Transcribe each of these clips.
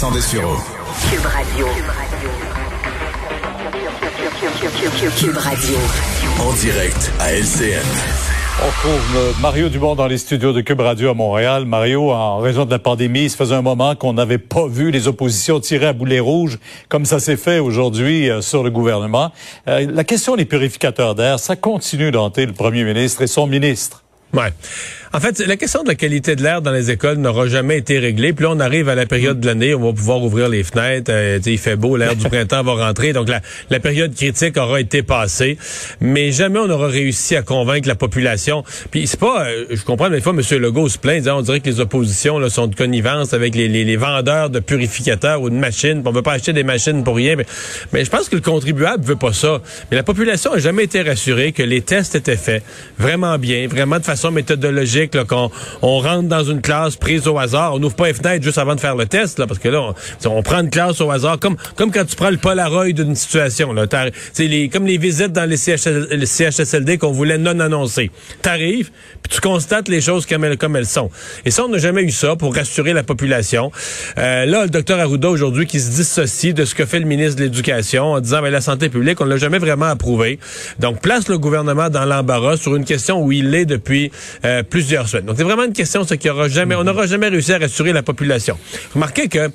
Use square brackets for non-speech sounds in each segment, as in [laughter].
Vincent Dessureau. Cube Radio. Cube Radio. En direct à LCN. On retrouve euh, Mario Dumont dans les studios de Cube Radio à Montréal. Mario, en raison de la pandémie, il se faisait un moment qu'on n'avait pas vu les oppositions tirer à boulet rouge comme ça s'est fait aujourd'hui euh, sur le gouvernement. Euh, la question des purificateurs d'air, ça continue d'hanter le premier ministre et son ministre. Ouais. En fait, la question de la qualité de l'air dans les écoles n'aura jamais été réglée. Puis là, on arrive à la période de l'année où on va pouvoir ouvrir les fenêtres. Euh, il fait beau, l'air du [laughs] printemps va rentrer. Donc, la, la, période critique aura été passée. Mais jamais on n'aura réussi à convaincre la population. Puis c'est pas... Euh, je comprends, des fois, M. Legault se plaint, disant, on dirait que les oppositions là, sont de connivence avec les, les, les, vendeurs de purificateurs ou de machines. On veut pas acheter des machines pour rien. Mais, mais je pense que le contribuable veut pas ça. Mais la population a jamais été rassurée que les tests étaient faits vraiment bien, vraiment de façon méthodologique qu'on on rentre dans une classe prise au hasard. On n'ouvre pas les fenêtres juste avant de faire le test, là, parce que là, on, prend une classe au hasard, comme, comme quand tu prends le Polaroid d'une situation. Là. Les, comme les visites dans les, CHSLD qu'on voulait non annoncer. T'arrives, puis tu constates les choses comme elles, sont. Et ça, on n'a jamais eu ça pour rassurer la population. Euh, là, le docteur Arruda, aujourd'hui, qui se dissocie de ce que fait le ministre de l'Éducation en disant, mais la santé publique, on ne l'a jamais vraiment approuvé. Donc, place le gouvernement dans l'embarras sur une question où il est depuis euh, plusieurs donc, c'est vraiment une question, aura jamais, on n'aura jamais réussi à rassurer la population. Remarquez que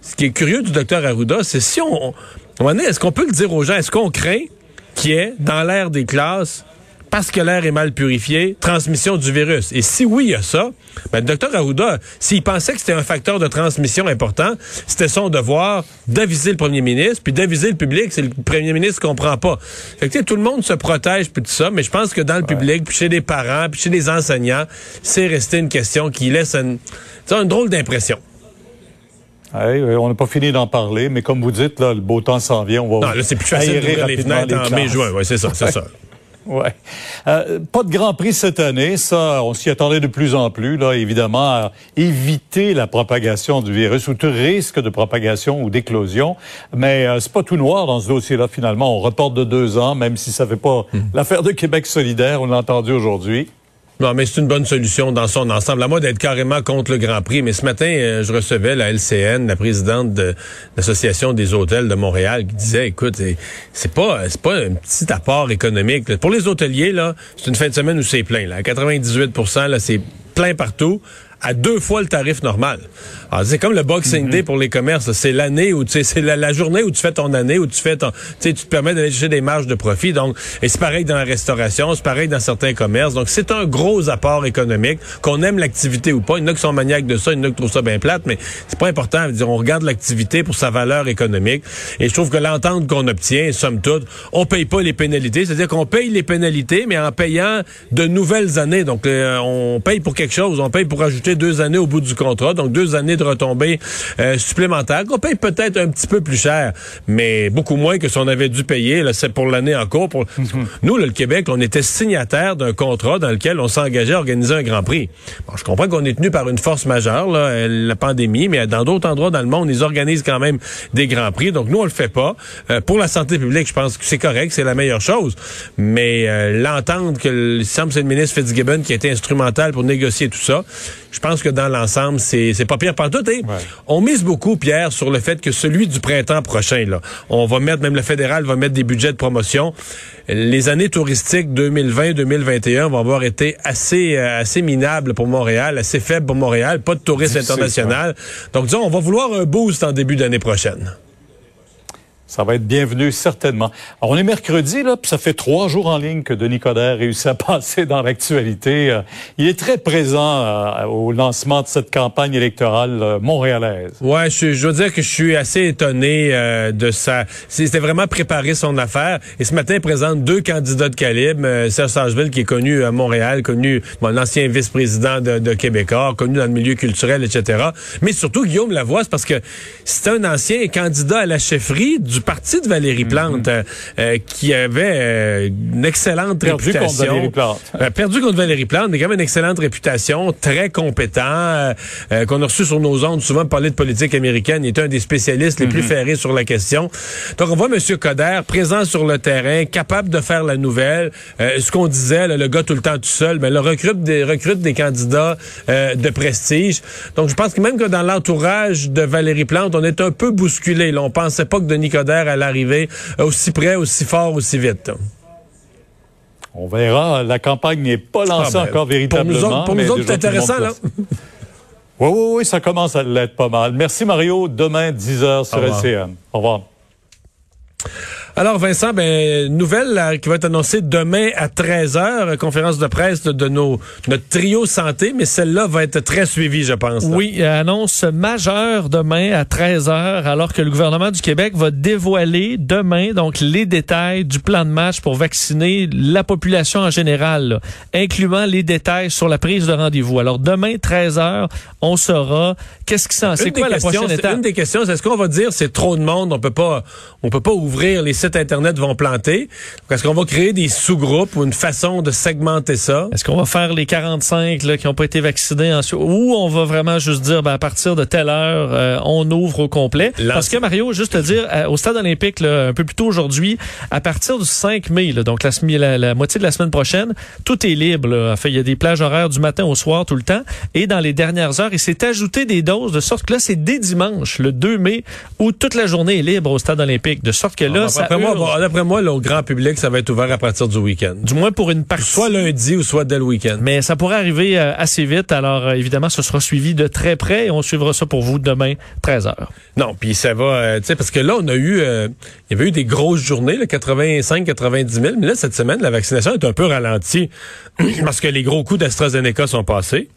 ce qui est curieux du docteur Arruda, c'est si on, on est, est-ce qu'on peut le dire aux gens, est-ce qu'on craint qu'il y ait dans l'air des classes parce que l'air est mal purifié, transmission du virus. Et si oui, il y a ça, ben, le docteur Arruda, s'il pensait que c'était un facteur de transmission important, c'était son devoir d'aviser le premier ministre, puis d'aviser le public. C'est le premier ministre qui comprend pas. Fait que, tout le monde se protège, puis tout ça, mais je pense que dans le public, puis chez les parents, puis chez les enseignants, c'est resté une question qui laisse une, une drôle d'impression. on n'a pas fini d'en parler, mais comme vous dites, là, le beau temps s'en vient. On va non, là, c'est plus facile d'ouvrir les fenêtres en mai-juin. Oui, c'est ça, c'est ça. Ouais. Euh, pas de Grand Prix cette année, ça, on s'y attendait de plus en plus, là, évidemment, à éviter la propagation du virus ou tout risque de propagation ou d'éclosion. Mais euh, c'est pas tout noir dans ce dossier-là, finalement. On reporte de deux ans, même si ça fait pas hmm. l'affaire de Québec solidaire, on l'a entendu aujourd'hui. Non, mais c'est une bonne solution dans son ensemble. À moi d'être carrément contre le Grand Prix. Mais ce matin, euh, je recevais la LCN, la présidente de l'Association des hôtels de Montréal, qui disait, écoute, c'est pas, c'est pas un petit apport économique. Pour les hôteliers, là, c'est une fin de semaine où c'est plein. Là. À 98 là, c'est plein partout à deux fois le tarif normal. c'est comme le Boxing Day mhm. pour les commerces. C'est l'année où tu sais, c'est la, journée où tu fais ton année, où tu fais ton, tu te permets d'aller chercher des marges de profit. Donc, et c'est pareil dans la restauration, c'est pareil dans certains commerces. Donc, c'est un gros apport économique. Qu'on aime l'activité ou pas. Il y en a qui sont maniaques de ça, il y en a qui trouvent ça bien plate, mais c'est pas important. Dire, on regarde l'activité pour sa valeur économique. Et je trouve que l'entente qu'on obtient, somme toute, on paye pas les pénalités. C'est-à-dire qu'on paye les pénalités, mais en payant de nouvelles années. Donc, euh, on paye pour quelque chose. On paye pour ajouter deux années au bout du contrat, donc deux années de retombées euh, supplémentaires qu'on paye peut-être un petit peu plus cher, mais beaucoup moins que si on avait dû payer. Là, c'est pour l'année en cours. Pour... Mhm. Nous, le Québec, on était signataire d'un contrat dans lequel on s'engageait à organiser un Grand Prix. Bon, je comprends qu'on est tenu par une force majeure, là, euh, la pandémie, mais dans d'autres endroits dans le monde, ils organisent quand même des Grands Prix. Donc nous, on le fait pas. Euh, pour la santé publique, je pense que c'est correct, c'est la meilleure chose. Mais l'entendre que il semble c'est le ministre Fitzgibbon qui a été instrumental pour négocier tout ça, je pense que dans l'ensemble, c'est, c'est pas pire partout. Ouais. On mise beaucoup, Pierre, sur le fait que celui du printemps prochain, là, on va mettre, même le fédéral va mettre des budgets de promotion. Les années touristiques 2020-2021 vont avoir été assez, euh, assez minables pour Montréal, assez faibles pour Montréal, pas de tourisme international. Donc, disons, on va vouloir un boost en début d'année prochaine. Ça va être bienvenu, certainement. Alors, on est mercredi, là, puis ça fait trois jours en ligne que Denis Coderre réussit à [laughs] passer dans l'actualité. Euh, il est très présent euh, au lancement de cette campagne électorale euh, montréalaise. Ouais, je, je, veux dire que je suis assez étonné de ça. C'était vraiment préparé son affaire. Et ce matin, il présente deux candidats de calibre. Serge Sageville, qui est connu à Montréal, connu, bon, l'ancien vice-président de, de Québécois, connu dans le milieu culturel, etc. Mais surtout, Guillaume Lavoie, c'est parce que c'est un ancien candidat à la chefferie parti de Valérie Plante, Mhm. euh, qui avait une excellente Perdu réputation. contre Valérie Plante. Euh, perdu contre Valérie Plante, mais quand même une excellente réputation, très compétent, euh, euh, qu'on a reçu sur nos ondes souvent parler de politique américaine. Il est un des spécialistes les plus ferrés sur la question. Donc, on voit M. Coder présent sur le terrain, capable de faire la nouvelle. Euh, ce qu'on disait, là, le gars tout le temps tout seul, mais le recrute des, recrute des candidats euh, de prestige. Donc, je pense que même que dans l'entourage de Valérie Plante, on est un peu bousculé. On pensait pas que Denis Coderre allait arriver aussi près, aussi fort, aussi vite. On verra. La campagne n'est pas lancée Ah, ben, encore véritablement. Pour nous autres, c'est intéressant, là. Oui, oui, oui, ça commence à l'être pas mal. Merci Mario. Demain, 10h sur Au. LCN. Au revoir. Alors Vincent, ben nouvelle là, qui va être annoncée demain à 13h, conférence de presse de, de nos notre trio santé, mais celle-là va être très suivie, je pense. là. Oui, annonce majeure demain à 13h, alors que le gouvernement du Québec va dévoiler demain donc les détails du plan de match pour vacciner la population en général, là, incluant les détails sur la prise de rendez-vous. Alors demain 13h, on saura qu'est-ce qui s'en c'est quoi la questions, prochaine c'est- étape. Une des questions, c'est est-ce qu'on va dire c'est trop de monde, on peut pas, on peut pas ouvrir les sites internet vont planter. Est-ce qu'on va créer des sous-groupes ou une façon de segmenter ça? Est-ce qu'on va faire les 45 là, qui n'ont pas été vaccinés ou on va vraiment juste dire ben, à partir de telle heure euh, on ouvre au complet? Parce que Mario, juste te dire euh, au stade olympique là, un peu plus tôt aujourd'hui, à partir du 5 mai, là, donc la, la, la moitié de la semaine prochaine, tout est libre. Là. Enfin, il y a des plages horaires du matin au soir tout le temps, et dans les dernières heures, il s'est ajouté des doses de sorte que là c'est dès dimanche, le 2 mai, où toute la journée est libre au stade olympique, de sorte que là, ça D'après moi, bon, d'après moi, là, au grand public, ça va être ouvert à partir du week-end. du moins pour une partie. Soit lundi ou soit dès le week-end. Mais ça pourrait arriver euh, assez vite. Alors, euh, évidemment, ce sera suivi de très près et on suivra ça pour vous demain, 13h. Non, puis ça va, euh, tu sais, parce que là, on a eu, euh, il y avait eu des grosses journées, là, 85, 90 000, mais là, cette semaine, la vaccination est un peu ralentie [clears throat] parce que les gros coups d'AstraZeneca sont passés.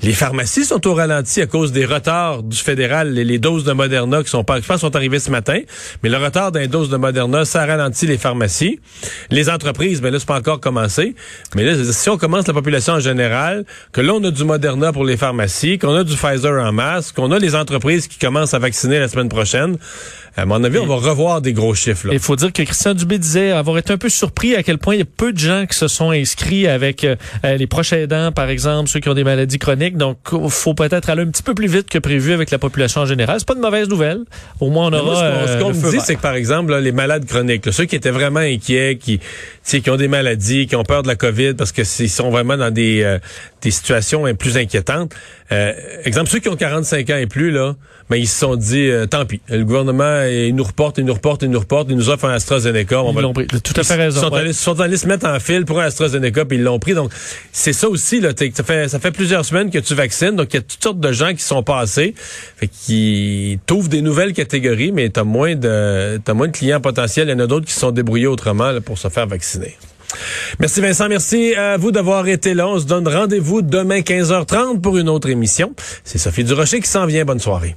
Les pharmacies sont au ralenti à cause des retards du fédéral. Les, les doses de Moderna qui sont pas, je pense, sont arrivées ce matin. Mais le retard d'un dose de Moderna, ça ralentit les pharmacies. Les entreprises, ben là, c'est pas encore commencé. Mais là, si on commence la population en général, que là, on a du Moderna pour les pharmacies, qu'on a du Pfizer en masse, qu'on a les entreprises qui commencent à vacciner la semaine prochaine, à mon avis, on va revoir des gros chiffres. Là. Il faut dire que Christian Dubé disait avoir été un peu surpris à quel point il y a peu de gens qui se sont inscrits avec euh, euh, les proches aidants, par exemple, ceux qui ont des maladies chroniques. Donc, il faut peut-être aller un petit peu plus vite que prévu avec la population en général. C'est pas une mauvaise nouvelle. Au moins, on moi, aura. ce qu'on- euh, me dit, c'est que par exemple, là, les malades chroniques, là, ceux qui étaient vraiment inquiets, qui, sais, qui ont des maladies, qui ont peur de la COVID parce que ils sont vraiment dans des, euh, des situations euh, plus inquiétantes. Euh, exemple, ceux qui ont 45 ans et plus, là, ben, ils se sont dit, euh, tant pis, le gouvernement, euh, il nous reporte, il nous reporte, il nous reporte, il nous offre un AstraZeneca. On Ils va- l'ont pris. Tout à fait Ils raison. sont, ouais. allés, sont allés se mettre en file pour un AstraZeneca, puis ils l'ont pris. Donc, c'est ça aussi, là. Ça fait, ça fait plusieurs semaines que tu vaccines. Donc, il y a toutes sortes de gens qui sont passés. Fait qui t'ouvrent des nouvelles catégories, mais t'as moins de, t'as moins de clients potentiels. Il y en a d'autres qui se sont débrouillés autrement, là, pour se faire vacciner. Merci Vincent, merci à vous d'avoir été là. On se donne rendez-vous demain 15h30 pour une autre émission. C'est Sophie Durocher qui s'en vient. Bonne soirée.